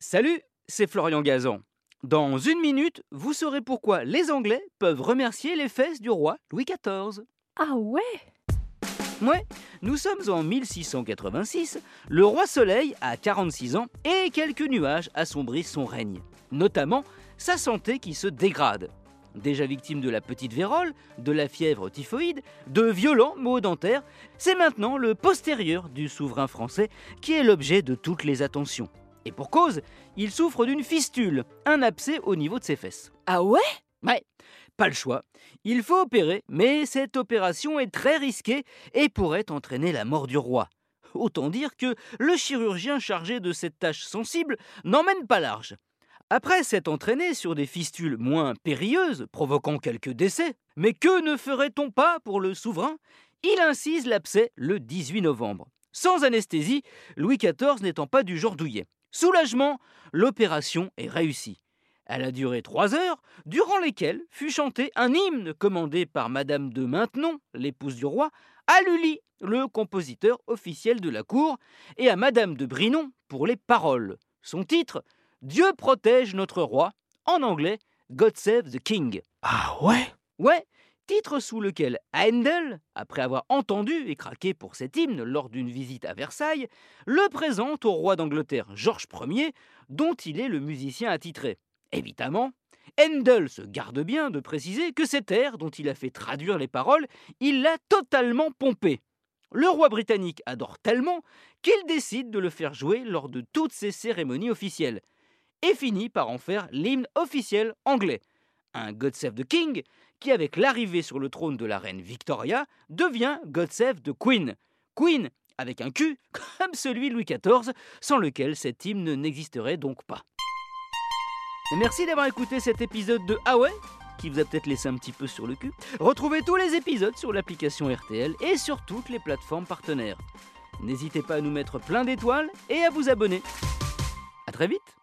Salut, c'est Florian Gazan. Dans une minute, vous saurez pourquoi les Anglais peuvent remercier les fesses du roi Louis XIV. Ah ouais? Ouais, nous sommes en 1686, le roi Soleil a 46 ans et quelques nuages assombrissent son règne, notamment sa santé qui se dégrade. Déjà victime de la petite vérole, de la fièvre typhoïde, de violents maux dentaires, c'est maintenant le postérieur du souverain français qui est l'objet de toutes les attentions. Et pour cause, il souffre d'une fistule, un abcès au niveau de ses fesses. Ah ouais? Ouais, pas le choix. Il faut opérer, mais cette opération est très risquée et pourrait entraîner la mort du roi. Autant dire que le chirurgien chargé de cette tâche sensible n'emmène pas large. Après s'être entraîné sur des fistules moins périlleuses, provoquant quelques décès, mais que ne ferait-on pas pour le souverain? Il incise l'abcès le 18 novembre. Sans anesthésie, Louis XIV n'étant pas du genre douillet. Soulagement, l'opération est réussie. Elle a duré trois heures, durant lesquelles fut chanté un hymne commandé par Madame de Maintenon, l'épouse du roi, à Lully, le compositeur officiel de la cour, et à Madame de Brinon pour les paroles. Son titre Dieu protège notre roi, en anglais God Save the King. Ah ouais? Ouais, titre sous lequel Handel, après avoir entendu et craqué pour cet hymne lors d'une visite à Versailles, le présente au roi d'Angleterre Georges Ier, dont il est le musicien attitré. Évidemment, Handel se garde bien de préciser que cet air dont il a fait traduire les paroles, il l'a totalement pompé. Le roi britannique adore tellement qu'il décide de le faire jouer lors de toutes ses cérémonies officielles et finit par en faire l'hymne officiel anglais. Un God Save the King qui, avec l'arrivée sur le trône de la reine Victoria, devient God the Queen. Queen avec un Q, comme celui de Louis XIV, sans lequel cet hymne n'existerait donc pas. Merci d'avoir écouté cet épisode de Ah ouais qui vous a peut-être laissé un petit peu sur le cul. Retrouvez tous les épisodes sur l'application RTL et sur toutes les plateformes partenaires. N'hésitez pas à nous mettre plein d'étoiles et à vous abonner. A très vite